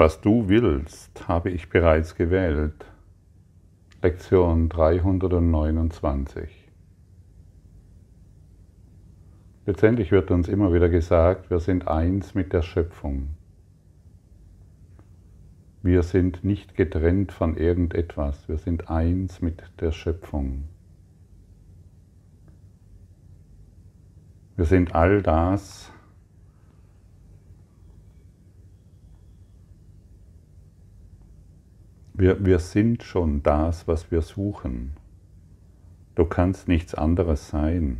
Was du willst, habe ich bereits gewählt. Lektion 329. Letztendlich wird uns immer wieder gesagt, wir sind eins mit der Schöpfung. Wir sind nicht getrennt von irgendetwas, wir sind eins mit der Schöpfung. Wir sind all das, wir, wir sind schon das, was wir suchen. Du kannst nichts anderes sein.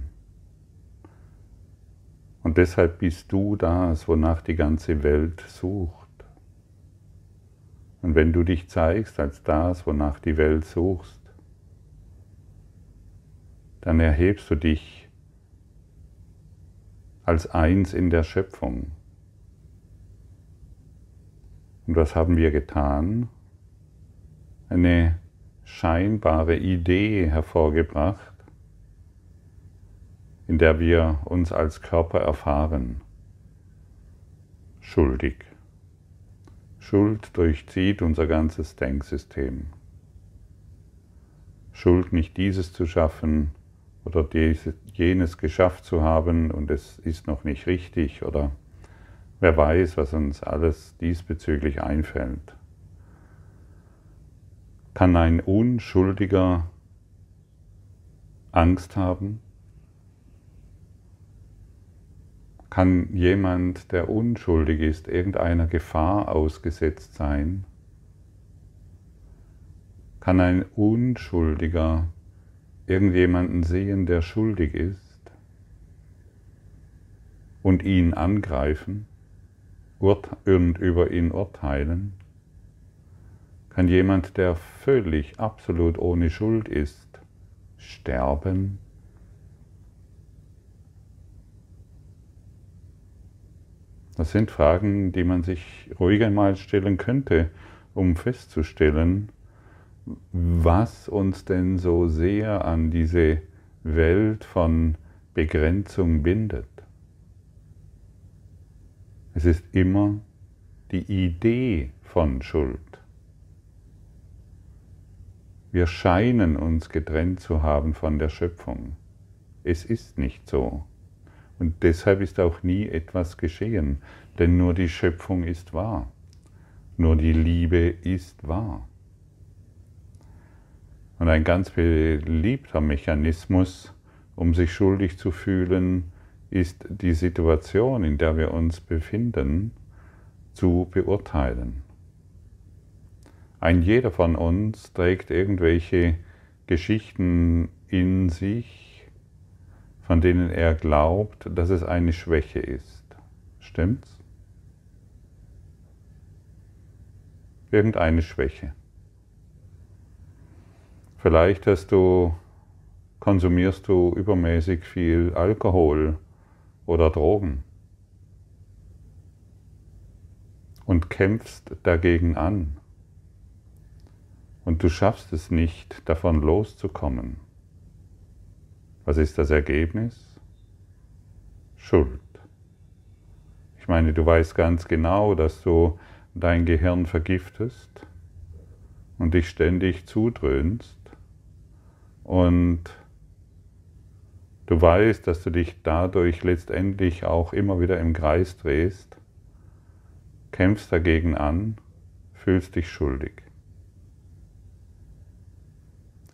Und deshalb bist du das, wonach die ganze Welt sucht. Und wenn du dich zeigst als das, wonach die Welt suchst, dann erhebst du dich als eins in der Schöpfung. Und was haben wir getan? Eine scheinbare Idee hervorgebracht, in der wir uns als Körper erfahren, schuldig. Schuld durchzieht unser ganzes Denksystem. Schuld nicht dieses zu schaffen oder jenes geschafft zu haben und es ist noch nicht richtig oder wer weiß, was uns alles diesbezüglich einfällt. Kann ein Unschuldiger Angst haben? Kann jemand, der unschuldig ist, irgendeiner Gefahr ausgesetzt sein? Kann ein Unschuldiger irgendjemanden sehen, der schuldig ist und ihn angreifen und über ihn urteilen? Kann jemand, der völlig, absolut ohne Schuld ist, sterben? Das sind Fragen, die man sich ruhig einmal stellen könnte, um festzustellen, was uns denn so sehr an diese Welt von Begrenzung bindet. Es ist immer die Idee von Schuld. Wir scheinen uns getrennt zu haben von der Schöpfung. Es ist nicht so. Und deshalb ist auch nie etwas geschehen, denn nur die Schöpfung ist wahr. Nur die Liebe ist wahr. Und ein ganz beliebter Mechanismus, um sich schuldig zu fühlen, ist die Situation, in der wir uns befinden, zu beurteilen. Ein jeder von uns trägt irgendwelche Geschichten in sich, von denen er glaubt, dass es eine Schwäche ist. Stimmt's? Irgendeine Schwäche. Vielleicht hast du, konsumierst du übermäßig viel Alkohol oder Drogen und kämpfst dagegen an. Und du schaffst es nicht, davon loszukommen. Was ist das Ergebnis? Schuld. Ich meine, du weißt ganz genau, dass du dein Gehirn vergiftest und dich ständig zudröhnst und du weißt, dass du dich dadurch letztendlich auch immer wieder im Kreis drehst, kämpfst dagegen an, fühlst dich schuldig.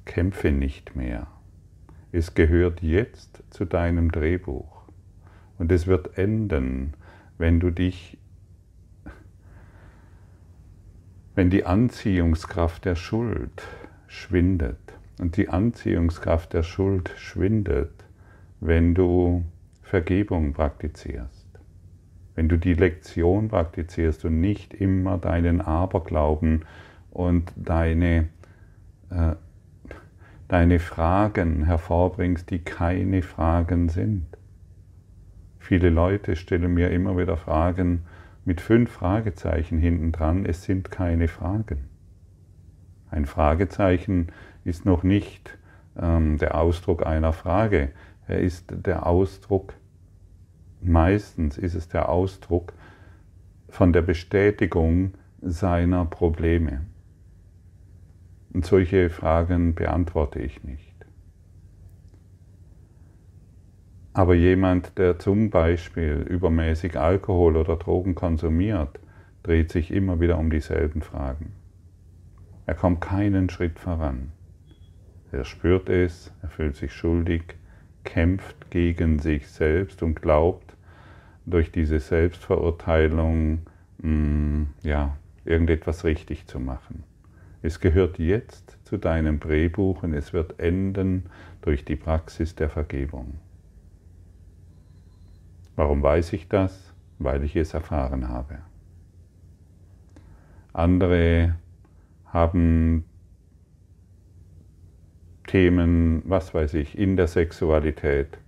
Kämpfe nicht mehr. Es gehört jetzt zu deinem Drehbuch. Und es wird enden, wenn du dich, wenn die Anziehungskraft der Schuld schwindet. Und die Anziehungskraft der Schuld schwindet, wenn du Vergebung praktizierst. Wenn du die Lektion praktizierst und nicht immer deinen Aberglauben und deine äh, deine Fragen hervorbringst, die keine Fragen sind. Viele Leute stellen mir immer wieder Fragen mit fünf Fragezeichen hinten dran, es sind keine Fragen. Ein Fragezeichen ist noch nicht ähm, der Ausdruck einer Frage, er ist der Ausdruck, meistens ist es der Ausdruck von der Bestätigung seiner Probleme? Und solche Fragen beantworte ich nicht. Aber jemand, der zum Beispiel übermäßig Alkohol oder Drogen konsumiert, dreht sich immer wieder um dieselben Fragen. Er kommt keinen Schritt voran. Er spürt es, er fühlt sich schuldig, kämpft gegen sich selbst und glaubt, durch diese Selbstverurteilung mh, mm, ja, irgendetwas richtig zu machen. Es gehört jetzt zu deinem Drehbuch und es wird enden durch die Praxis der Vergebung. Warum weiß ich das? Weil ich es erfahren habe. Andere haben Themen, was weiß ich, in der Sexualität,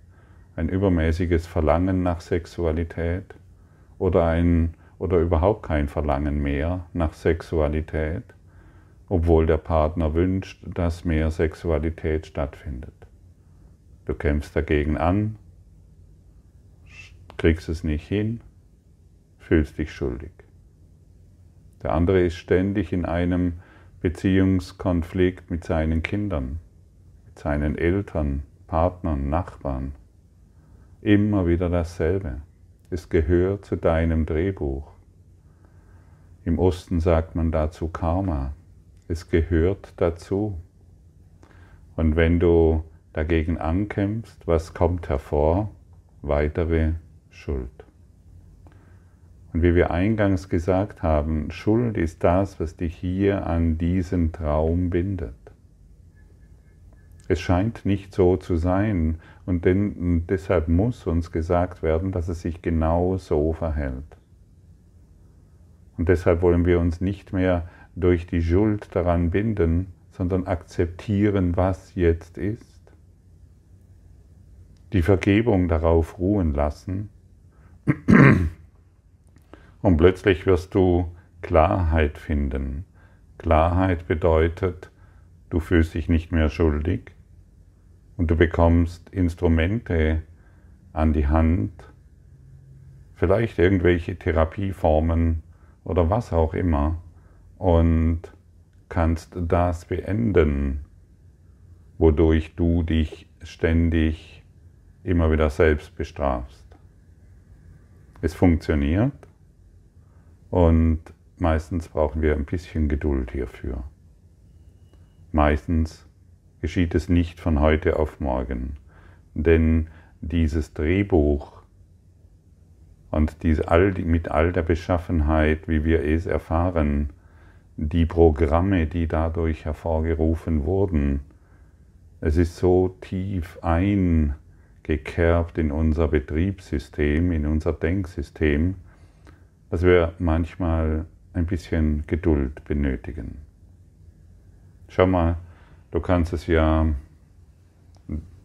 ein übermäßiges Verlangen nach Sexualität oder ein oder überhaupt kein Verlangen mehr nach Sexualität, obwohl der Partner wünscht, dass mehr Sexualität stattfindet. Du kämpfst dagegen an, kriegst es nicht hin, fühlst dich schuldig. Der andere ist ständig in einem Beziehungskonflikt mit seinen Kindern, mit seinen Eltern, Partnern, Nachbarn. Immer wieder dasselbe. Es gehört zu deinem Drehbuch. Im Osten sagt man dazu Karma. Es gehört dazu. Und wenn du dagegen ankämpfst, was kommt hervor? Weitere Schuld. Und wie wir eingangs gesagt haben, Schuld ist das, was dich hier an diesen Traum bindet. Es scheint nicht so zu sein und, denn, deshalb muss uns gesagt werden, dass es sich genau so verhält. Und deshalb wollen wir uns nicht mehr durch die Schuld daran binden, sondern akzeptieren, was jetzt ist. Die Vergebung darauf ruhen lassen und plötzlich wirst du Klarheit finden. Klarheit bedeutet, du fühlst dich nicht mehr schuldig und du bekommst Instrumente an die Hand, vielleicht irgendwelche Therapieformen oder was auch immer und kannst das beenden, wodurch du dich ständig immer wieder selbst bestrafst. Es funktioniert und meistens brauchen wir ein bisschen Geduld hierfür. Meistens geschieht es nicht von heute auf morgen, denn dieses Drehbuch und diese, all, mit all der Beschaffenheit, wie wir es erfahren, die Programme, die dadurch hervorgerufen wurden, es ist so tief ein, gekerbt in unser Betriebssystem, in unser Denksystem, dass wir manchmal ein bisschen Geduld benötigen. Schau mal, du kannst es ja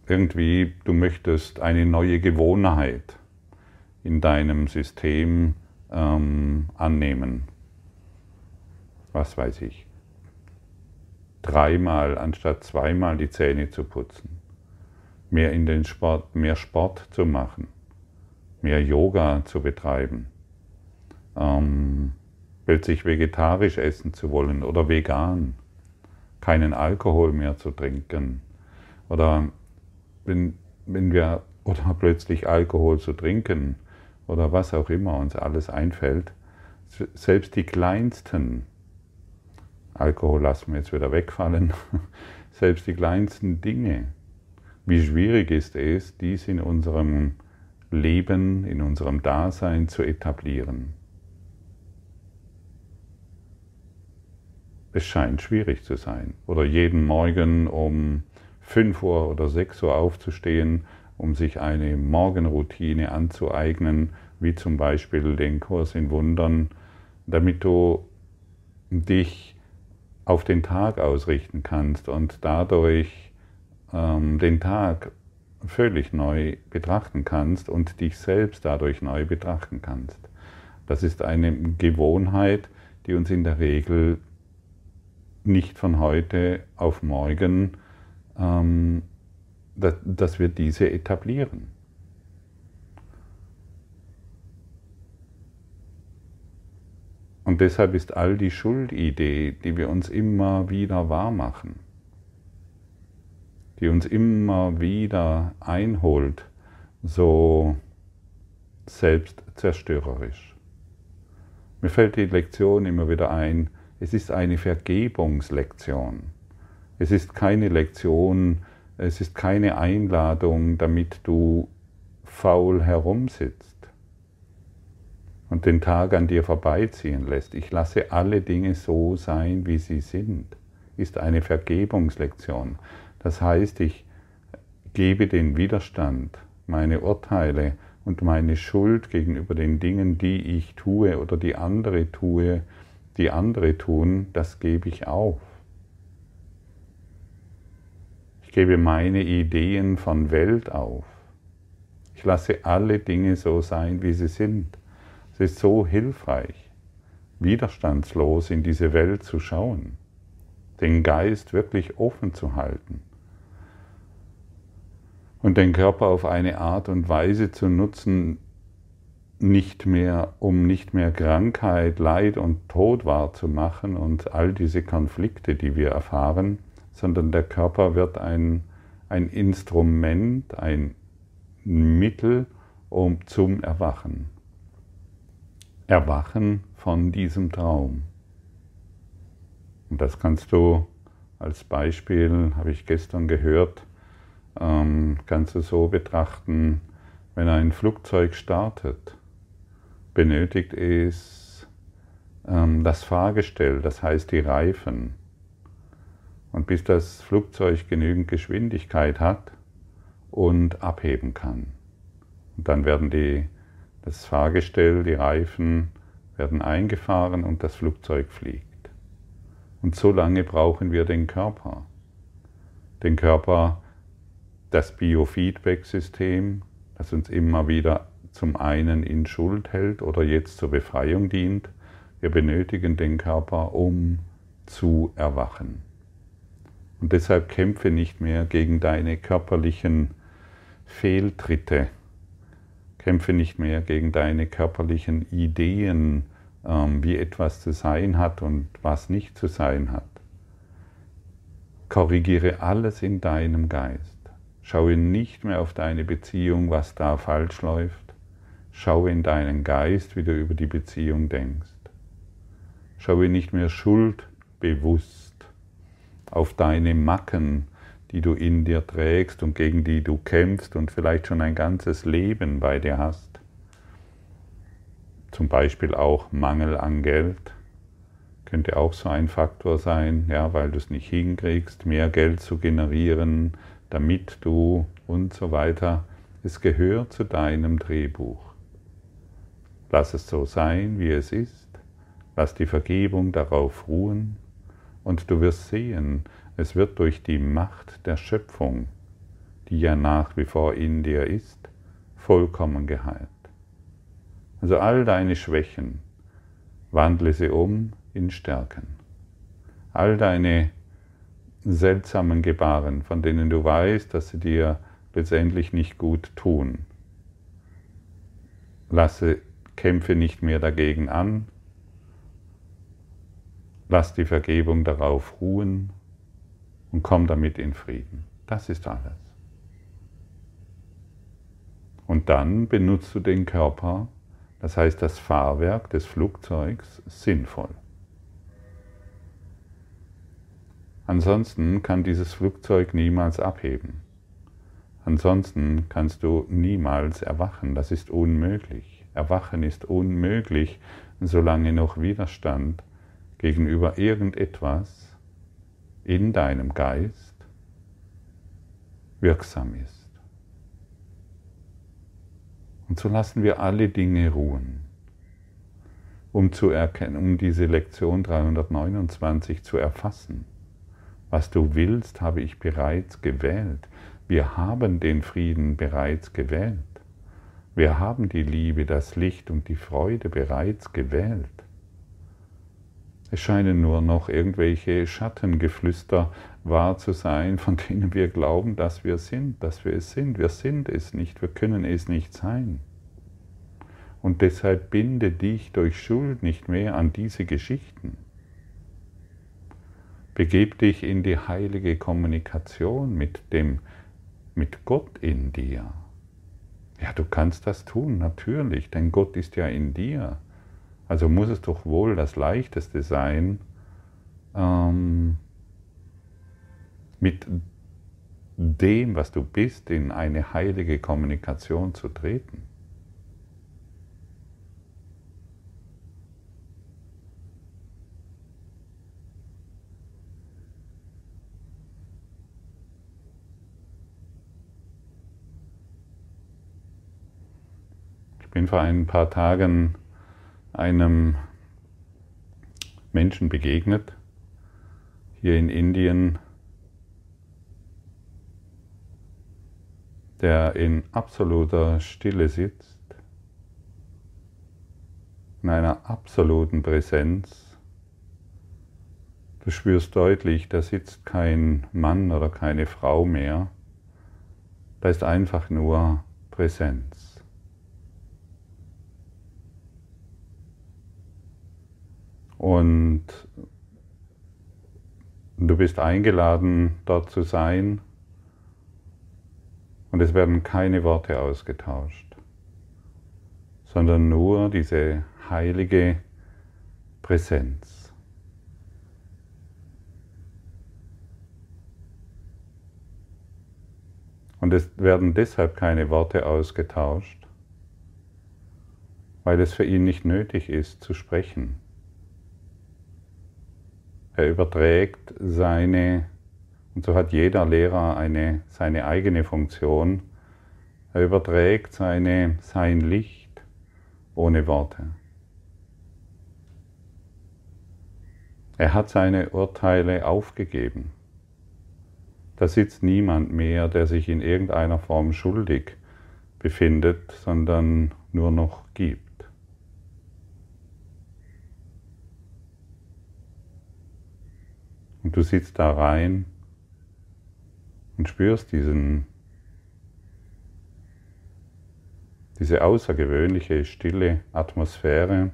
irgendwie, du möchtest eine neue Gewohnheit in deinem System ähm, annehmen. Was weiß ich. Dreimal anstatt zweimal die Zähne zu putzen mehr in den Sport, mehr Sport zu machen, mehr Yoga zu betreiben, ähm, plötzlich vegetarisch essen zu wollen oder vegan, keinen Alkohol mehr zu trinken oder wenn, wenn wir oder plötzlich Alkohol zu trinken oder was auch immer uns alles einfällt, selbst die kleinsten, Alkohol lassen wir jetzt wieder wegfallen, selbst die kleinsten Dinge wie schwierig ist es, dies in unserem Leben, in unserem Dasein zu etablieren. Es scheint schwierig zu sein. Oder jeden Morgen um 5 Uhr oder 6 Uhr aufzustehen, um sich eine Morgenroutine anzueignen, wie zum Beispiel den Kurs in Wundern, damit du dich auf den Tag ausrichten kannst und dadurch ähm, den Tag völlig neu betrachten kannst und dich selbst dadurch neu betrachten kannst. Das ist eine Gewohnheit, die uns in der Regel nicht von heute auf morgen, ähm, dass, dass wir diese etablieren. Und deshalb ist all die Schuldidee, die wir uns immer wieder wahrmachen, die uns immer wieder einholt, so selbstzerstörerisch. Mir fällt die Lektion immer wieder ein, es ist eine Vergebungslektion. Es ist keine Lektion, es ist keine Einladung, damit du faul herumsitzt und den Tag an dir vorbeiziehen lässt. Ich lasse alle Dinge so sein, wie sie sind, ist eine Vergebungslektion. Das heißt, ich gebe den Widerstand, meine Urteile und meine Schuld gegenüber den Dingen, die ich tue oder die andere tue, die andere tun, das gebe ich auf. Ich gebe meine Ideen von Welt auf. Ich lasse alle Dinge so sein, wie sie sind. Es ist so hilfreich, widerstandslos in diese Welt zu schauen, den Geist wirklich offen zu halten und den Körper auf eine Art und Weise zu nutzen, nicht mehr, um nicht mehr Krankheit, Leid und Tod wahrzumachen und all diese Konflikte, die wir erfahren, sondern der Körper wird ein, ein Instrument, ein Mittel um, zum Erwachen. Erwachen von diesem Traum. Und das kannst du als Beispiel, habe ich gestern gehört, ähm, kannst du so betrachten, wenn ein Flugzeug startet, benötigt es ähm, das Fahrgestell, das heißt die Reifen. Und bis das Flugzeug genügend Geschwindigkeit hat und abheben kann. Und dann werden die, das Fahrgestell, die Reifen werden eingefahren und das Flugzeug fliegt. Und so lange brauchen wir den Körper. Den Körper das Biofeedback-System, das uns immer wieder zum einen in Schuld hält oder jetzt zur Befreiung dient. Wir benötigen den Körper, um zu erwachen. Und deshalb kämpfe nicht mehr gegen deine körperlichen Fehltritte. Kämpfe nicht mehr gegen deine körperlichen Ideen, ähm, wie etwas zu sein hat und was nicht zu sein hat. Korrigiere alles in deinem Geist. Schaue nicht mehr auf deine Beziehung, was da falsch läuft. Schaue in deinen Geist, wie du über die Beziehung denkst. Schaue nicht mehr schuldbewusst auf deine Macken, die du in dir trägst und gegen die du kämpfst und vielleicht schon ein ganzes Leben bei dir hast. Zum Beispiel auch Mangel an Geld könnte auch so ein Faktor sein, ja, weil du es nicht hinkriegst, mehr Geld zu generieren, damit du und so weiter. Es gehört zu deinem Drehbuch. Lass es so sein, wie es ist. Lass die Vergebung darauf ruhen und du wirst sehen, es wird durch die Macht der Schöpfung, die ja nach wie vor in dir ist, vollkommen geheilt. Also all deine Schwächen, wandle sie um in Stärken. All deine seltsamen Gebaren, von denen du weißt, dass sie dir letztendlich nicht gut tun. Lasse, kämpfe nicht mehr dagegen an, lass die Vergebung darauf ruhen und komm damit in Frieden. Das ist alles. Und dann benutzt du den Körper, das heißt das Fahrwerk des Flugzeugs, sinnvoll. Ansonsten kann dieses Flugzeug niemals abheben. Ansonsten kannst du niemals erwachen. Das ist unmöglich. Erwachen ist unmöglich, solange noch Widerstand gegenüber irgendetwas in deinem Geist wirksam ist. Und so lassen wir alle Dinge ruhen, um zu erkennen, um diese Lektion 329 zu erfassen was du willst, habe ich bereits gewählt. Wir haben den Frieden bereits gewählt. Wir haben die Liebe, das Licht und die Freude bereits gewählt. Es scheinen nur noch irgendwelche Schattengeflüster wahr zu sein, von denen wir glauben, dass wir sind, dass wir es sind. Wir sind es nicht, wir können es nicht sein. Und deshalb binde dich durch Schuld nicht mehr an diese Geschichten. Begeb dich in die heilige Kommunikation mit dem, mit Gott in dir. Ja, du kannst das tun, natürlich, denn Gott ist ja in dir. Also muss es doch wohl das Leichteste sein, ähm, mit dem, was du bist, in eine heilige Kommunikation zu treten. Ich bin vor ein paar Tagen einem Menschen begegnet, hier in Indien, der in absoluter Stille sitzt, in einer absoluten Präsenz. Du spürst deutlich, da sitzt kein Mann oder keine Frau mehr, da ist einfach nur Präsenz. Und du bist eingeladen, dort zu sein und es werden keine Worte ausgetauscht, sondern nur diese heilige Präsenz. Und es werden deshalb keine Worte ausgetauscht, weil es für ihn nicht nötig ist zu sprechen. Er überträgt seine und so hat jeder Lehrer eine, seine eigene Funktion. Er überträgt seine, sein Licht ohne Worte. Er hat seine Urteile aufgegeben. Da sitzt niemand mehr, der sich in irgendeiner Form schuldig befindet, sondern nur noch gibt. Und du sitzt da rein und spürst diesen, diese außergewöhnliche stille Atmosphäre.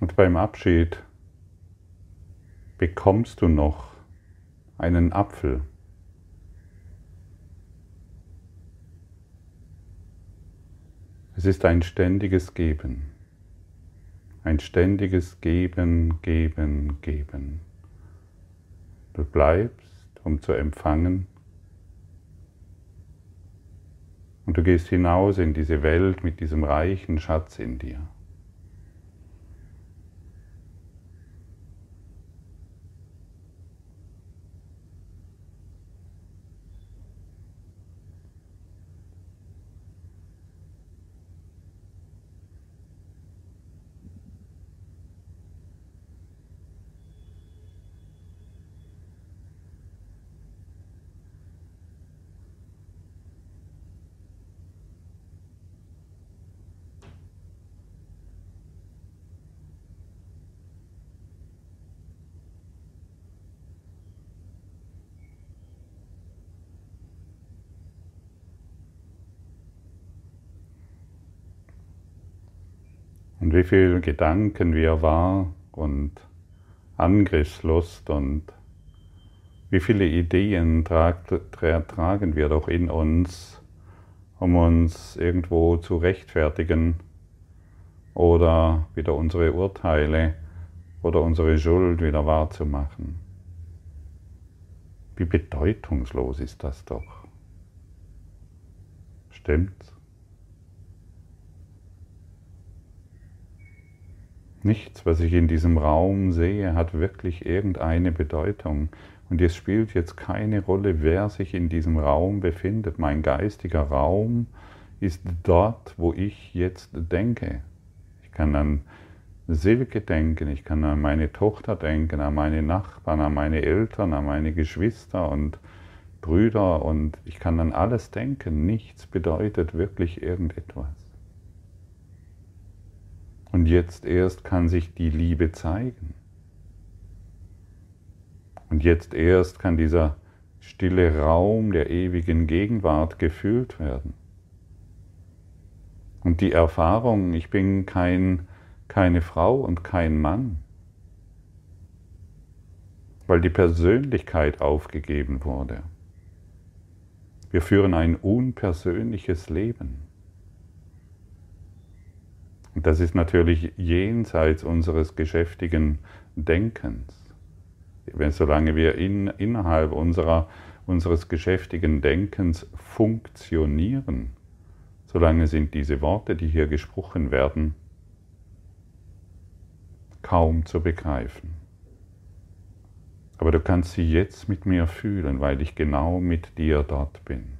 Und beim Abschied bekommst du noch einen Apfel. Es ist ein ständiges Geben. Ein ständiges Geben, Geben, Geben. Du bleibst, um zu empfangen. Und du gehst hinaus in diese Welt mit diesem reichen Schatz in dir. Und wie viel Gedanken wir war und Angriffslust und wie viele Ideen tragen wir doch in uns, um uns irgendwo zu rechtfertigen oder wieder unsere Urteile oder unsere Schuld wieder wahrzumachen. Wie bedeutungslos ist das doch. Stimmt's? Nichts, was ich in diesem Raum sehe, hat wirklich irgendeine Bedeutung. Und es spielt jetzt keine Rolle, wer sich in diesem Raum befindet. Mein geistiger Raum ist dort, wo ich jetzt denke. Ich kann an Silke denken, ich kann an meine Tochter denken, an meine Nachbarn, an meine Eltern, an meine Geschwister und Brüder und ich kann an alles denken. Nichts bedeutet wirklich irgendetwas. Und jetzt erst kann sich die Liebe zeigen. Und jetzt erst kann dieser stille Raum der ewigen Gegenwart gefüllt werden. Und die Erfahrung, ich bin kein, keine Frau und kein Mann, weil die Persönlichkeit aufgegeben wurde. Wir führen ein unpersönliches Leben. Das ist natürlich jenseits unseres geschäftigen Denkens. Solange wir in, innerhalb unserer, unseres geschäftigen Denkens funktionieren, solange sind diese Worte, die hier gesprochen werden, kaum zu begreifen. Aber du kannst sie jetzt mit mir fühlen, weil ich genau mit dir dort bin.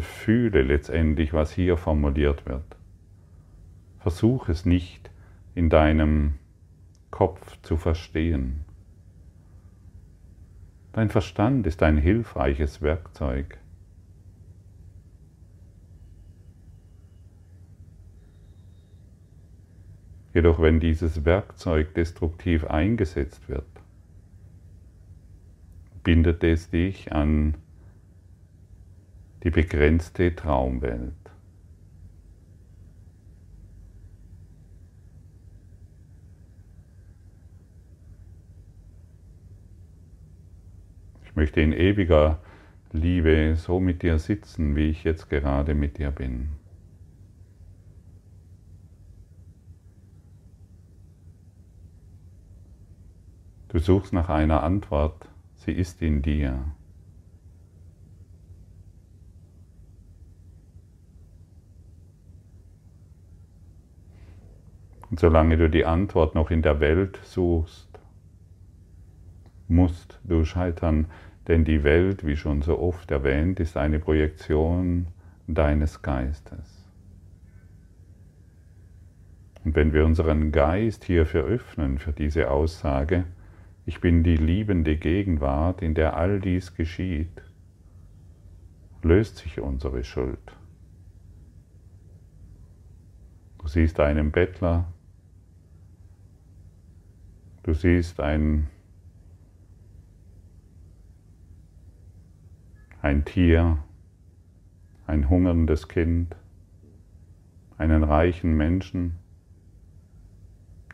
Fühle letztendlich, was hier formuliert wird. Versuch es nicht in deinem Kopf zu verstehen. Dein Verstand ist ein hilfreiches Werkzeug. Jedoch wenn dieses Werkzeug destruktiv eingesetzt wird, bindet es dich an die begrenzte Traumwelt. Ich möchte in ewiger Liebe so mit dir sitzen, wie ich jetzt gerade mit dir bin. Du suchst nach einer Antwort, sie ist in dir. Und solange du die Antwort noch in der Welt suchst, musst du scheitern, denn die Welt, wie schon so oft erwähnt, ist eine Projektion deines Geistes. Und wenn wir unseren Geist hierfür öffnen, für diese Aussage, ich bin die liebende Gegenwart, in der all dies geschieht, löst sich unsere Schuld. Du siehst einen Bettler, du siehst ein, ein Tier, ein hungerndes Kind, einen reichen Menschen,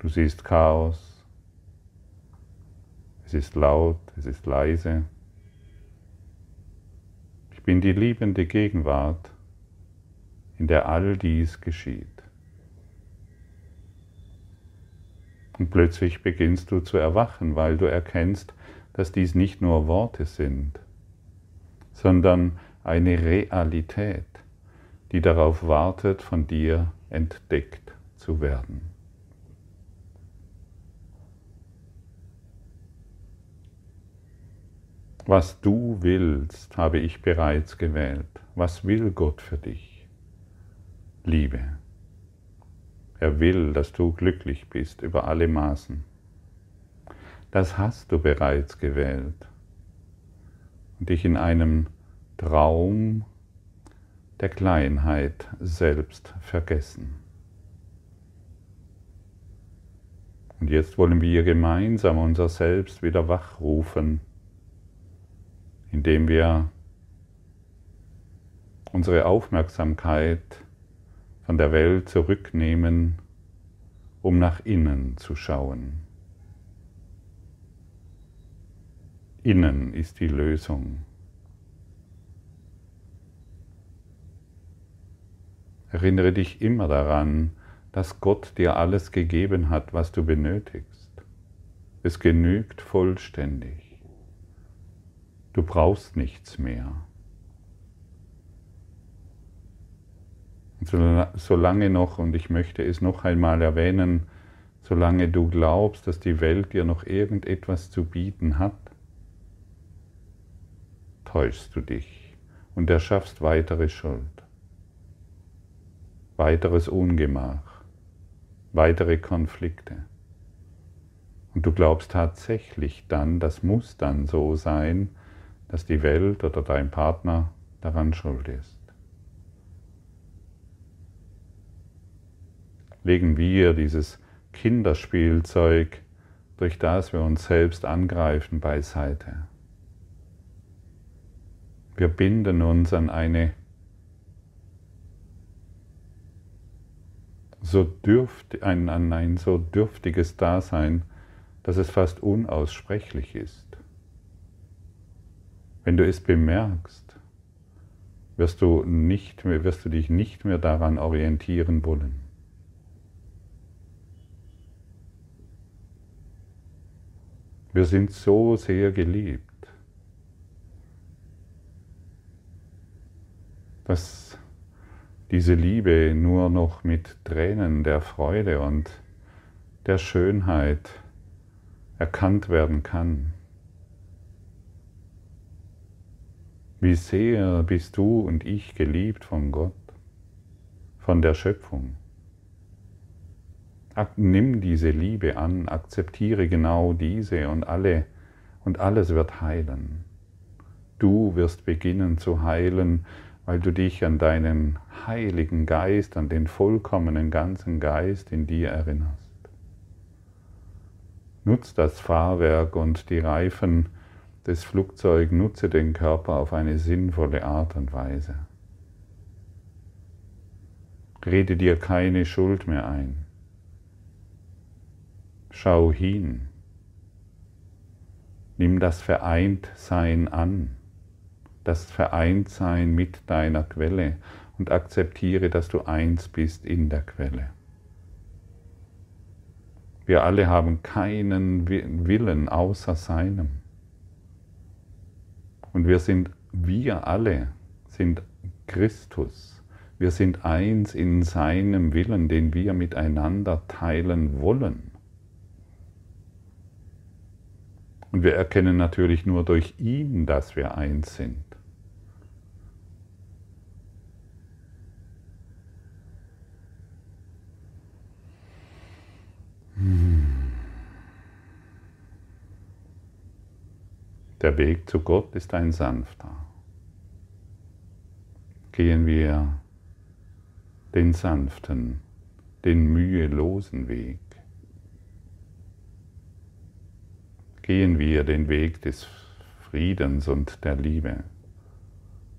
du siehst Chaos, es ist laut, es ist leise. Ich bin die liebende Gegenwart, in der all dies geschieht. Und plötzlich beginnst du zu erwachen, weil du erkennst, dass dies nicht nur Worte sind, sondern eine Realität, die darauf wartet, von dir entdeckt zu werden. Was du willst, habe ich bereits gewählt. Was will Gott für dich? Liebe. Er will, dass du glücklich bist über alle Maßen. Das hast du bereits gewählt und dich in einem Traum der Kleinheit selbst vergessen. Und jetzt wollen wir gemeinsam unser Selbst wieder wachrufen indem wir unsere Aufmerksamkeit von der Welt zurücknehmen, um nach innen zu schauen. Innen ist die Lösung. Erinnere dich immer daran, dass Gott dir alles gegeben hat, was du benötigst. Es genügt vollständig. Du brauchst nichts mehr. Und solange noch, und ich möchte es noch einmal erwähnen, solange du glaubst, dass die Welt dir noch irgendetwas zu bieten hat, täuschst du dich und erschaffst weitere Schuld, weiteres Ungemach, weitere Konflikte. Und du glaubst tatsächlich dann, das muss dann so sein, dass die Welt oder dein Partner daran schuld ist. Legen wir dieses Kinderspielzeug, durch das wir uns selbst angreifen, beiseite. Wir binden uns an eine so dürft, ein, an ein so dürftiges Dasein, dass es fast unaussprechlich ist. Wenn du es bemerkst, wirst du, nicht mehr, wirst du dich nicht mehr daran orientieren wollen. Wir sind so sehr geliebt, dass diese Liebe nur noch mit Tränen der Freude und der Schönheit erkannt werden kann. Wie sehr bist du und ich geliebt von Gott, von der Schöpfung. Nimm diese Liebe an, akzeptiere genau diese und alle und alles wird heilen. Du wirst beginnen zu heilen, weil du dich an deinen heiligen Geist, an den vollkommenen ganzen Geist in dir erinnerst. Nutz das Fahrwerk und die Reifen des Flugzeugs, nutze den Körper auf eine sinnvolle Art und Weise. Rede dir keine Schuld mehr ein. Schau hin. Nimm das Vereintsein an, das Vereintsein mit deiner Quelle und akzeptiere, dass du eins bist in der Quelle. Wir alle haben keinen Willen außer seinem. Und wir sind, wir alle sind Christus. Wir sind eins in seinem Willen, den wir miteinander teilen wollen. Und wir erkennen natürlich nur durch ihn, dass wir eins sind. Der Weg zu Gott ist ein sanfter. Gehen wir den sanften, den mühelosen Weg. Gehen wir den Weg des Friedens und der Liebe.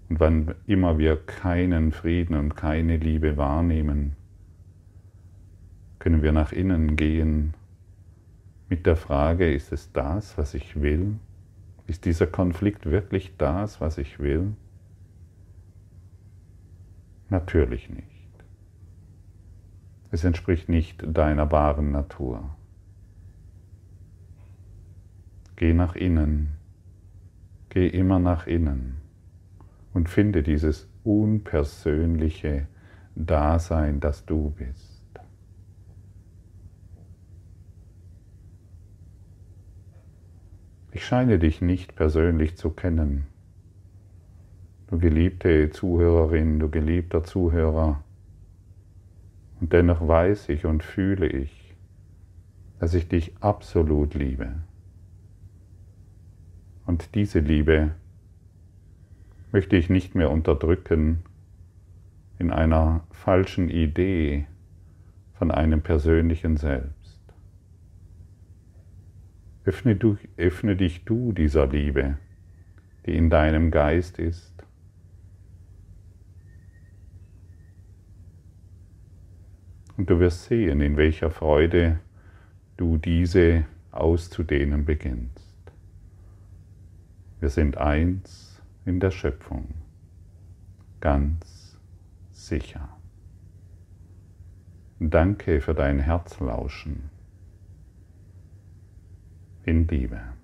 Und wann immer wir keinen Frieden und keine Liebe wahrnehmen, können wir nach innen gehen mit der Frage, ist es das, was ich will? Ist dieser Konflikt wirklich das, was ich will? Natürlich nicht. Es entspricht nicht deiner wahren Natur. Geh nach innen, geh immer nach innen und finde dieses unpersönliche Dasein, das du bist. Ich scheine dich nicht persönlich zu kennen. Du geliebte Zuhörerin, du geliebter Zuhörer. Und dennoch weiß ich und fühle ich, dass ich dich absolut liebe. Und diese Liebe möchte ich nicht mehr unterdrücken in einer falschen Idee von einem persönlichen Selbst. Öffne, du, öffne dich du dieser Liebe, die in deinem Geist ist. Und du wirst sehen, in welcher Freude du diese auszudehnen beginnst. Wir sind eins in der Schöpfung, ganz sicher. Danke für dein Herzlauschen in Liebe.